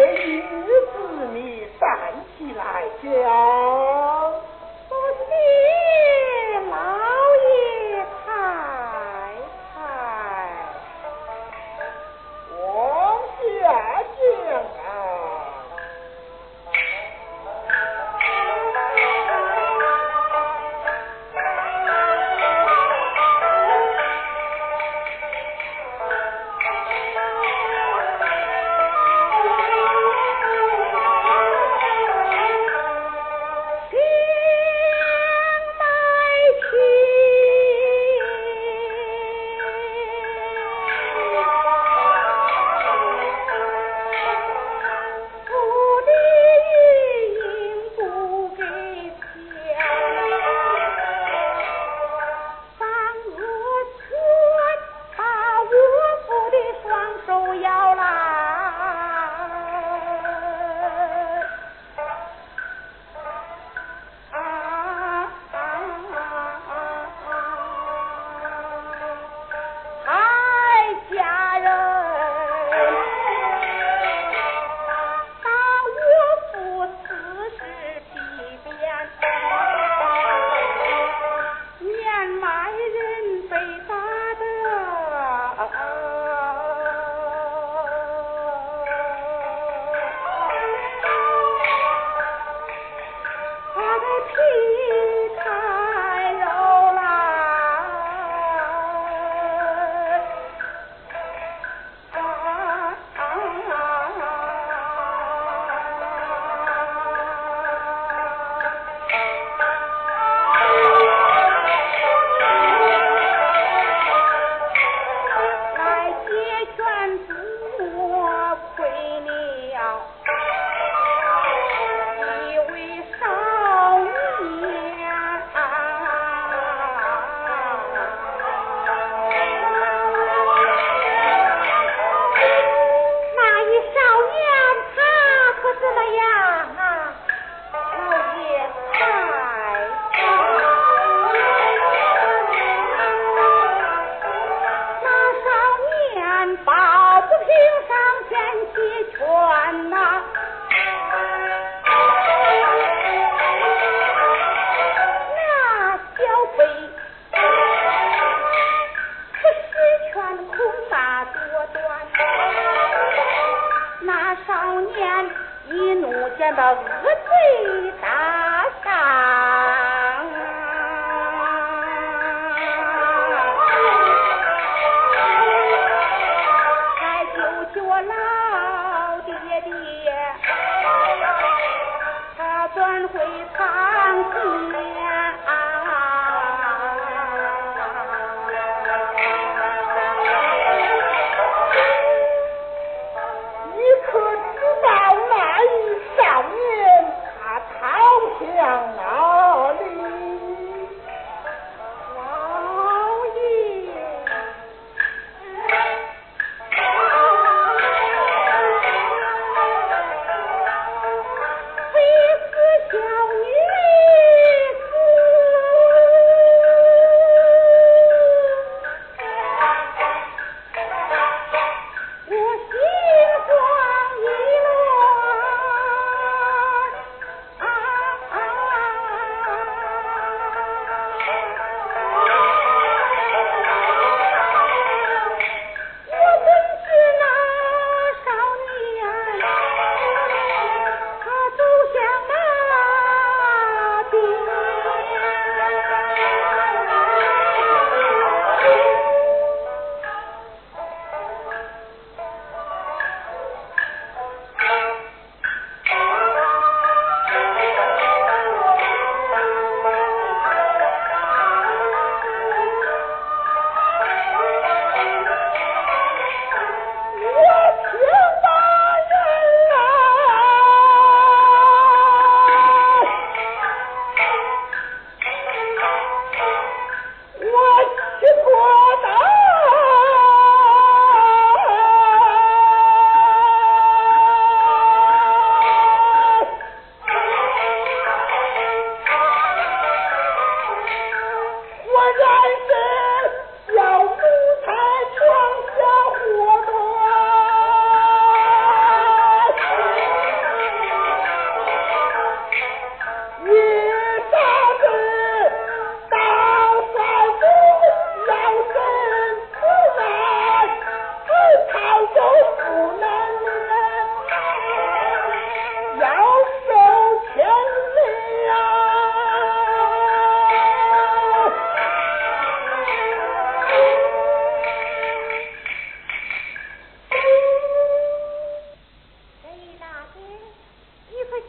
这女子你站起来叫。为藏心？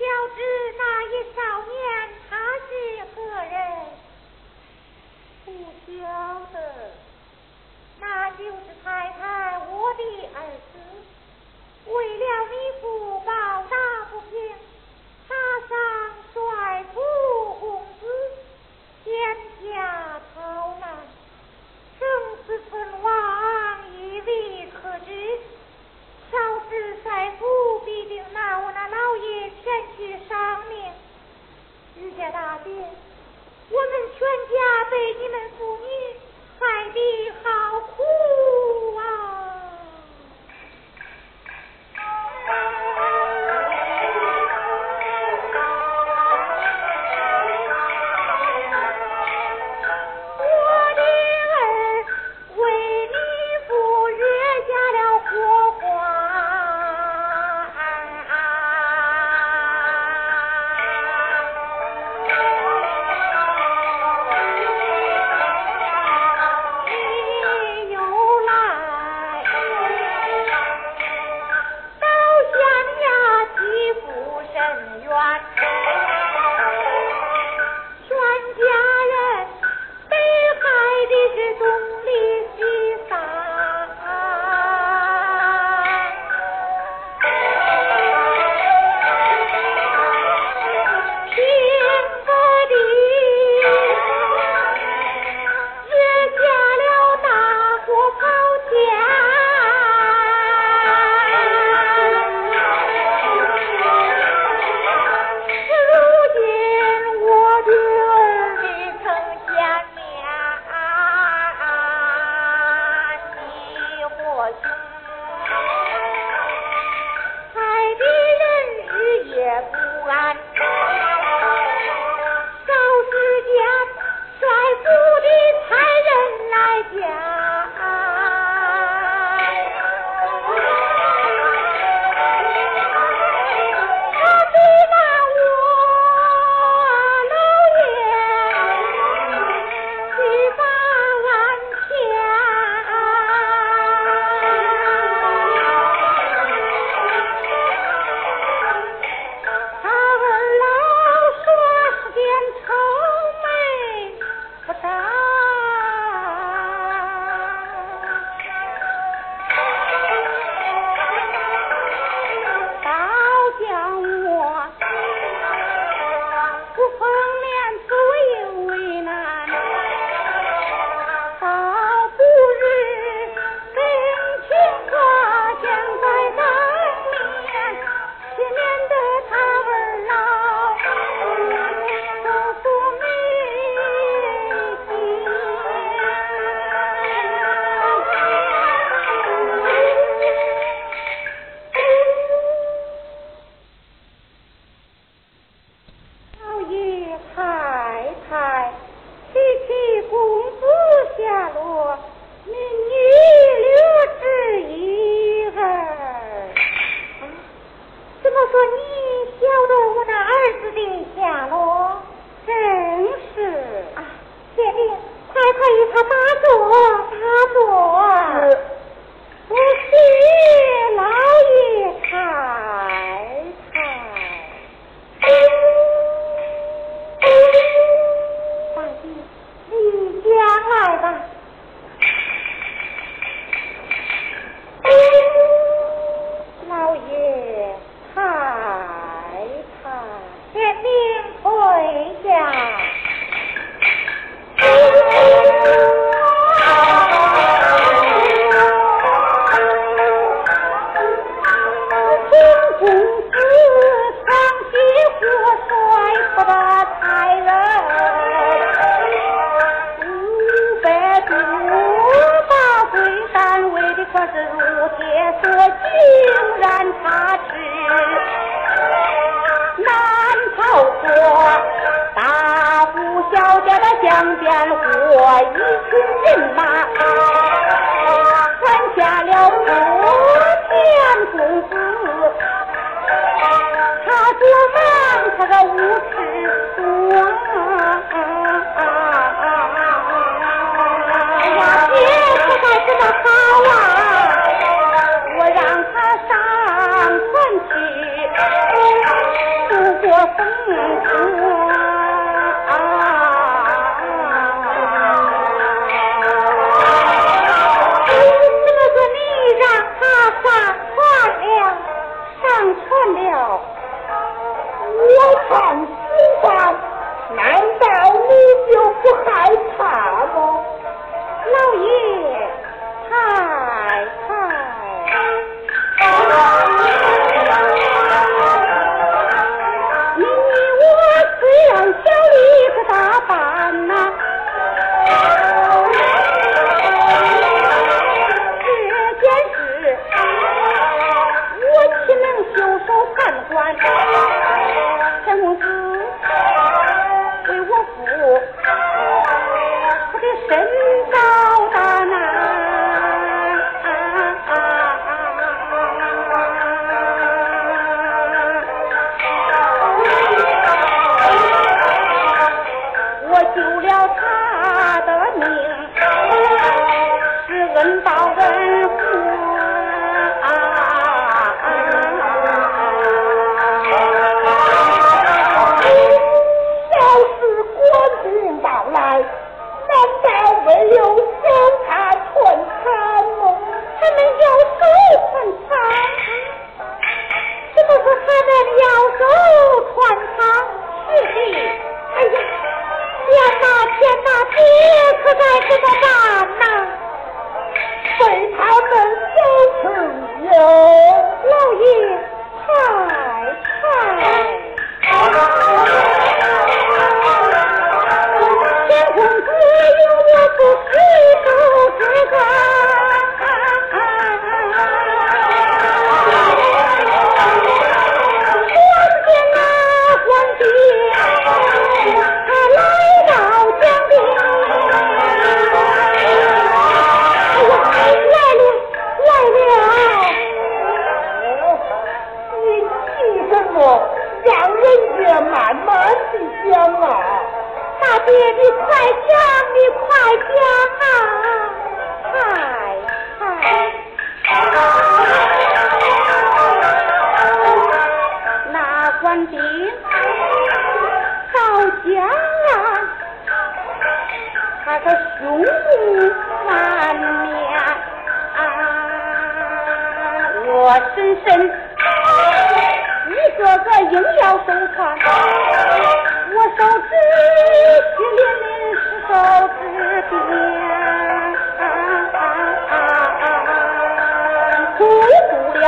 小知那一少年他是何人。不晓得那就是太太我的儿子。为了你不报答当年日家大变，我们全家被你。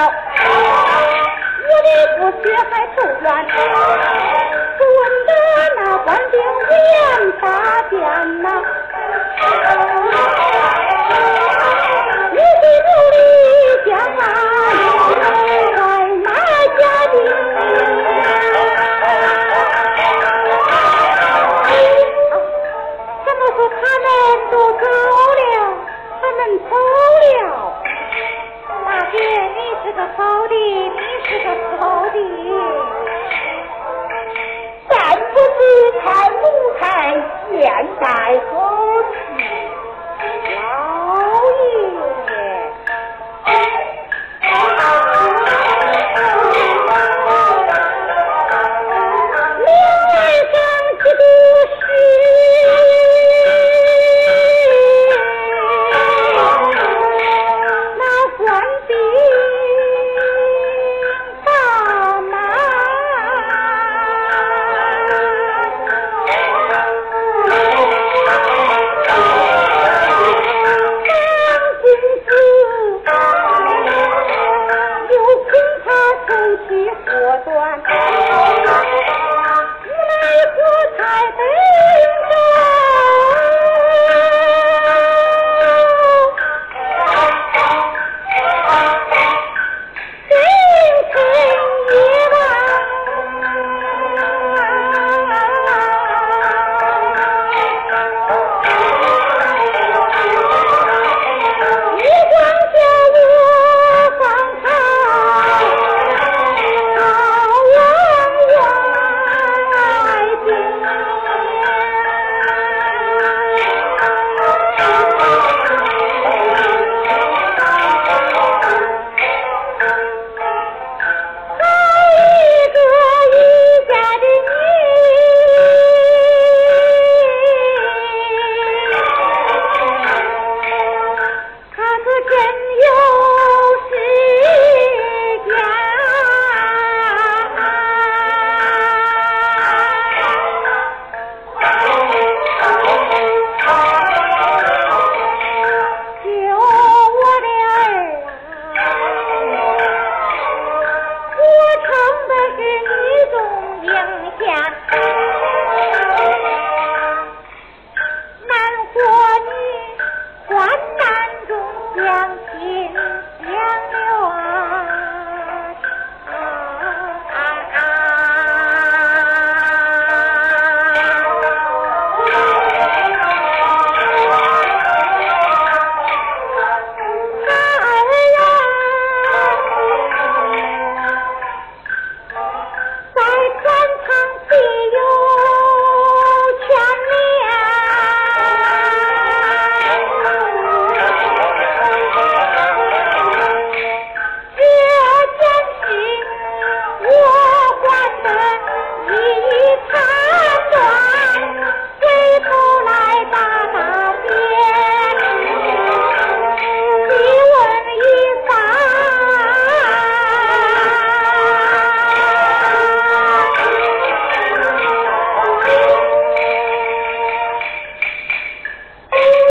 我的不学还不缘，怎得那官兵不八瞎见呐？